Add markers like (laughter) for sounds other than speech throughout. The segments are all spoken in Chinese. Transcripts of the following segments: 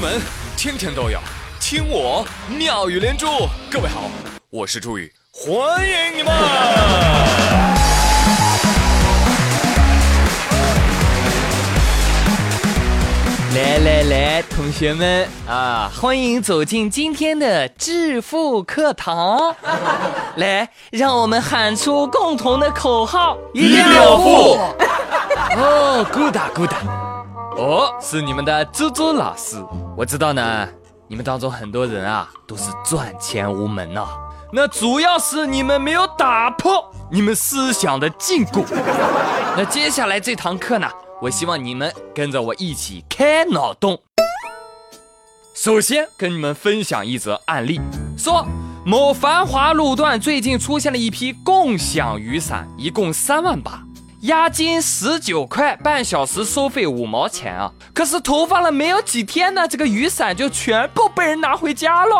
们天天都有听我妙语连珠。各位好，我是朱宇，欢迎你们！来来来，同学们啊，欢迎走进今天的致富课堂。来，让我们喊出共同的口号：一定要富！(laughs) 哦，good good。哦，是你们的猪猪老师。我知道呢，你们当中很多人啊，都是赚钱无门呐。那主要是你们没有打破你们思想的禁锢。(laughs) 那接下来这堂课呢，我希望你们跟着我一起开脑洞。首先跟你们分享一则案例，说某繁华路段最近出现了一批共享雨伞，一共三万把。押金十九块，半小时收费五毛钱啊！可是投放了没有几天呢，这个雨伞就全部被人拿回家了。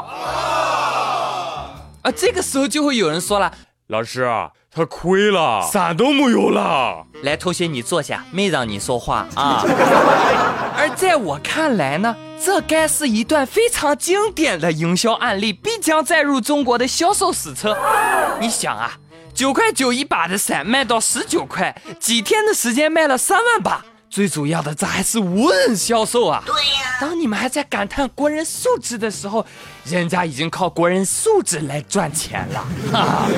啊，这个时候就会有人说了：“老师啊，他亏了，伞都没有了。”来，同学你坐下，没让你说话啊。(laughs) 而在我看来呢，这该是一段非常经典的营销案例，必将载入中国的销售史册。你想啊。九块九一把的伞卖到十九块，几天的时间卖了三万把。最主要的，这还是无人销售啊！对呀，当你们还在感叹国人素质的时候，人家已经靠国人素质来赚钱了。哈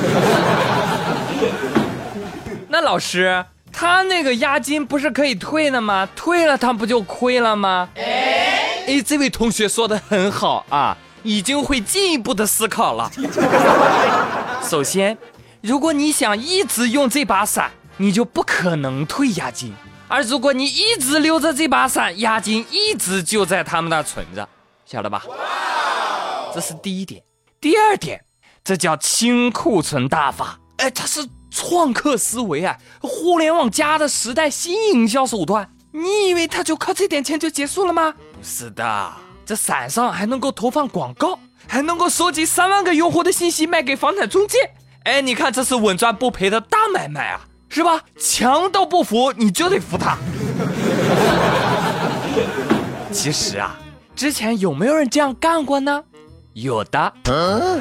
(laughs) 那老师，他那个押金不是可以退的吗？退了他不就亏了吗？哎，这位同学说的很好啊，已经会进一步的思考了。(laughs) 首先。如果你想一直用这把伞，你就不可能退押金；而如果你一直留着这把伞，押金一直就在他们那存着，晓得吧？这是第一点。第二点，这叫清库存大法。哎，它是创客思维啊，互联网加的时代新营销手段。你以为它就靠这点钱就结束了吗？不是的，这伞上还能够投放广告，还能够收集三万个用户的信息卖给房产中介。哎，你看，这是稳赚不赔的大买卖啊，是吧？强盗不服，你就得服他。(laughs) 其实啊，之前有没有人这样干过呢？有的。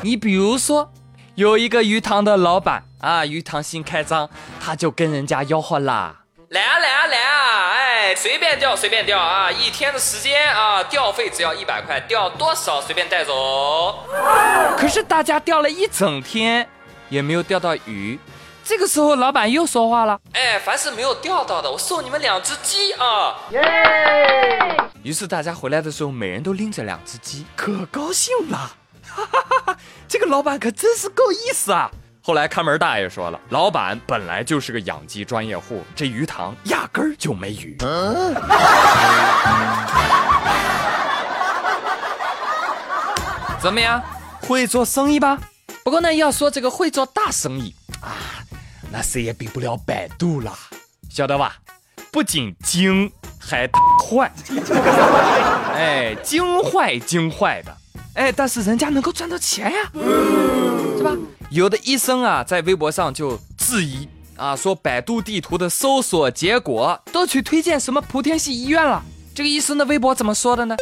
你比如说，有一个鱼塘的老板啊，鱼塘新开张，他就跟人家吆喝啦：“来啊，来啊，来啊！哎，随便钓，随便钓啊！一天的时间啊，钓费只要一百块，钓多少随便带走。”可是大家钓了一整天。也没有钓到鱼，这个时候老板又说话了：“哎，凡是没有钓到的，我送你们两只鸡啊！”耶！于是大家回来的时候，每人都拎着两只鸡，可高兴了。哈哈哈哈这个老板可真是够意思啊！后来看门大爷说了，老板本来就是个养鸡专业户，这鱼塘压根儿就没鱼。怎么样，会做生意吧？不过呢，要说这个会做大生意啊，那谁也比不了百度啦，晓得吧？不仅精，还坏，(laughs) 哎，精坏精坏的，哎，但是人家能够赚到钱呀，是吧？有的医生啊，在微博上就质疑啊，说百度地图的搜索结果都去推荐什么莆田系医院了，这个医生的微博怎么说的呢？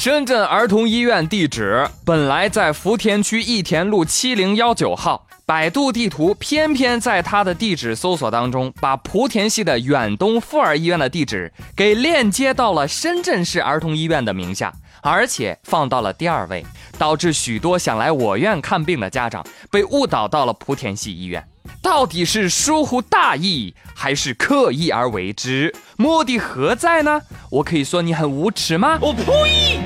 深圳儿童医院地址本来在福田区益田路七零幺九号，百度地图偏偏在它的地址搜索当中，把莆田系的远东妇儿医院的地址给链接到了深圳市儿童医院的名下，而且放到了第二位，导致许多想来我院看病的家长被误导到了莆田系医院。到底是疏忽大意，还是刻意而为之？目的何在呢？我可以说你很无耻吗？我呸！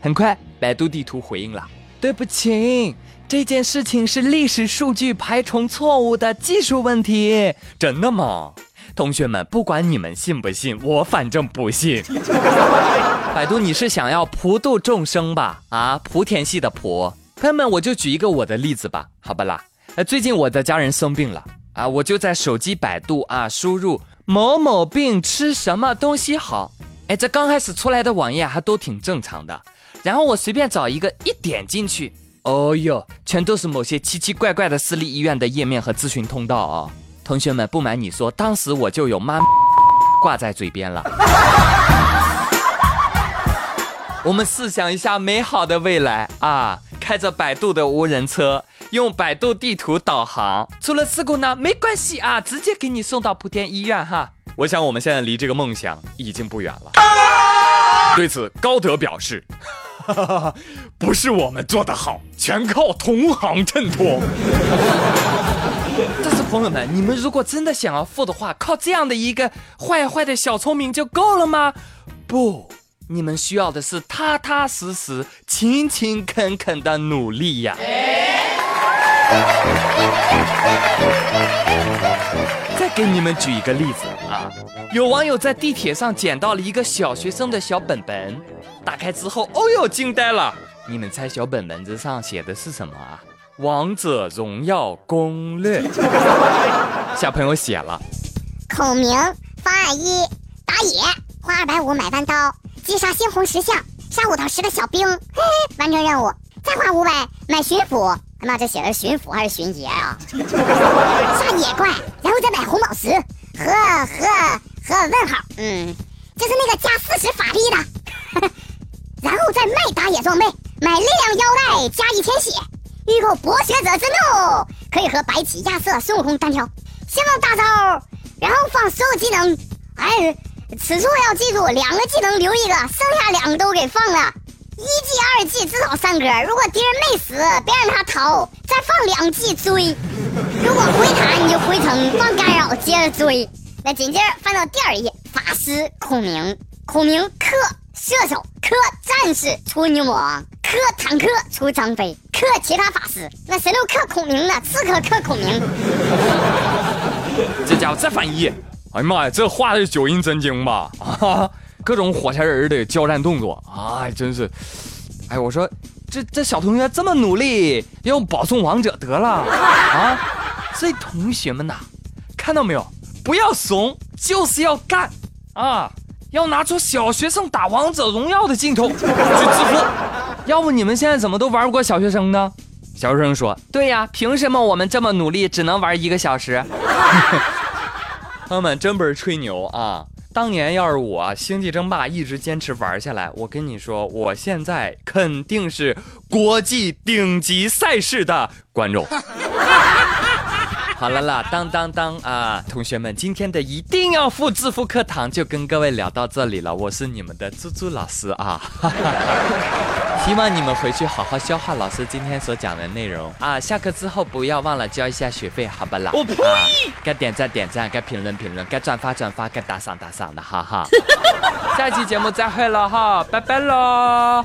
很快，百度地图回应了：“对不起，这件事情是历史数据排重错误的技术问题。”真的吗？同学们，不管你们信不信，我反正不信。(laughs) 百度，你是想要普度众生吧？啊，莆田系的莆。朋友们，我就举一个我的例子吧，好不啦？呃，最近我的家人生病了啊，我就在手机百度啊输入某某病吃什么东西好，哎，这刚开始出来的网页还都挺正常的，然后我随便找一个一点进去，哦哟，全都是某些奇奇怪怪的私立医院的页面和咨询通道啊。同学们，不瞒你说，当时我就有妈 (laughs) 挂在嘴边了。我们试想一下美好的未来啊，开着百度的无人车，用百度地图导航，出了事故呢没关系啊，直接给你送到莆田医院哈。我想我们现在离这个梦想已经不远了。(laughs) 对此，高德表示。不是我们做的好，全靠同行衬托。(laughs) 但是朋友们，你们如果真的想要富的话，靠这样的一个坏坏的小聪明就够了吗？不，你们需要的是踏踏实实、勤勤恳恳的努力呀。再给你们举一个例子啊，有网友在地铁上捡到了一个小学生的小本本，打开之后，哦哟，惊呆了！你们猜小本本子上写的是什么啊？王者荣耀攻略。(laughs) 小朋友写了：孔明方案一，打野，花二百五买弯刀，击杀猩红石像，杀五到十个小兵，嘿嘿，完成任务。再花五百买巡抚。那这写的是巡抚还是巡爷啊？(laughs) 杀野怪，然后再买红宝石和和和问号，嗯，就是那个加四十法力的，(laughs) 然后再卖打野装备，买力量腰带加一千血，预购博学者之怒，可以和白起、亚瑟、孙悟空单挑，先放大招，然后放所有技能，哎，此处要记住两个技能留一个，剩下两个都给放了。一技二技至少三格，如果敌人没死，别让他逃，再放两技追。如果回塔，你就回城放干扰，接着追。那紧接着翻到第二页，法师孔明，孔明克射手，克战士出牛魔王，克坦克出张飞，克其他法师。那谁都克孔明呢？刺客克孔明。这家伙再翻一页，哎呀妈呀，这画的是九阴真经吧？啊！(laughs) 各种火柴人的交战动作啊，真是！哎，我说这这小同学这么努力，要保送王者得了啊！所以同学们呐，看到没有？不要怂，就是要干啊！要拿出小学生打王者荣耀的劲头去致富。要不你们现在怎么都玩不过小学生呢？小学生说：“对呀，凭什么我们这么努力只能玩一个小时？” (laughs) 朋友们，真不是吹牛啊！当年要是我星际争霸一直坚持玩下来，我跟你说，我现在肯定是国际顶级赛事的观众。(laughs) 好了啦，当当当啊！同学们，今天的一定要付致富课堂就跟各位聊到这里了。我是你们的猪猪老师啊，希望你们回去好好消化老师今天所讲的内容啊。下课之后不要忘了交一下学费，好不啦？我呸！该点赞点赞，该评论评论，该转发转发，该打赏打赏的，哈哈。(laughs) 下期节目再会了哈，拜拜喽。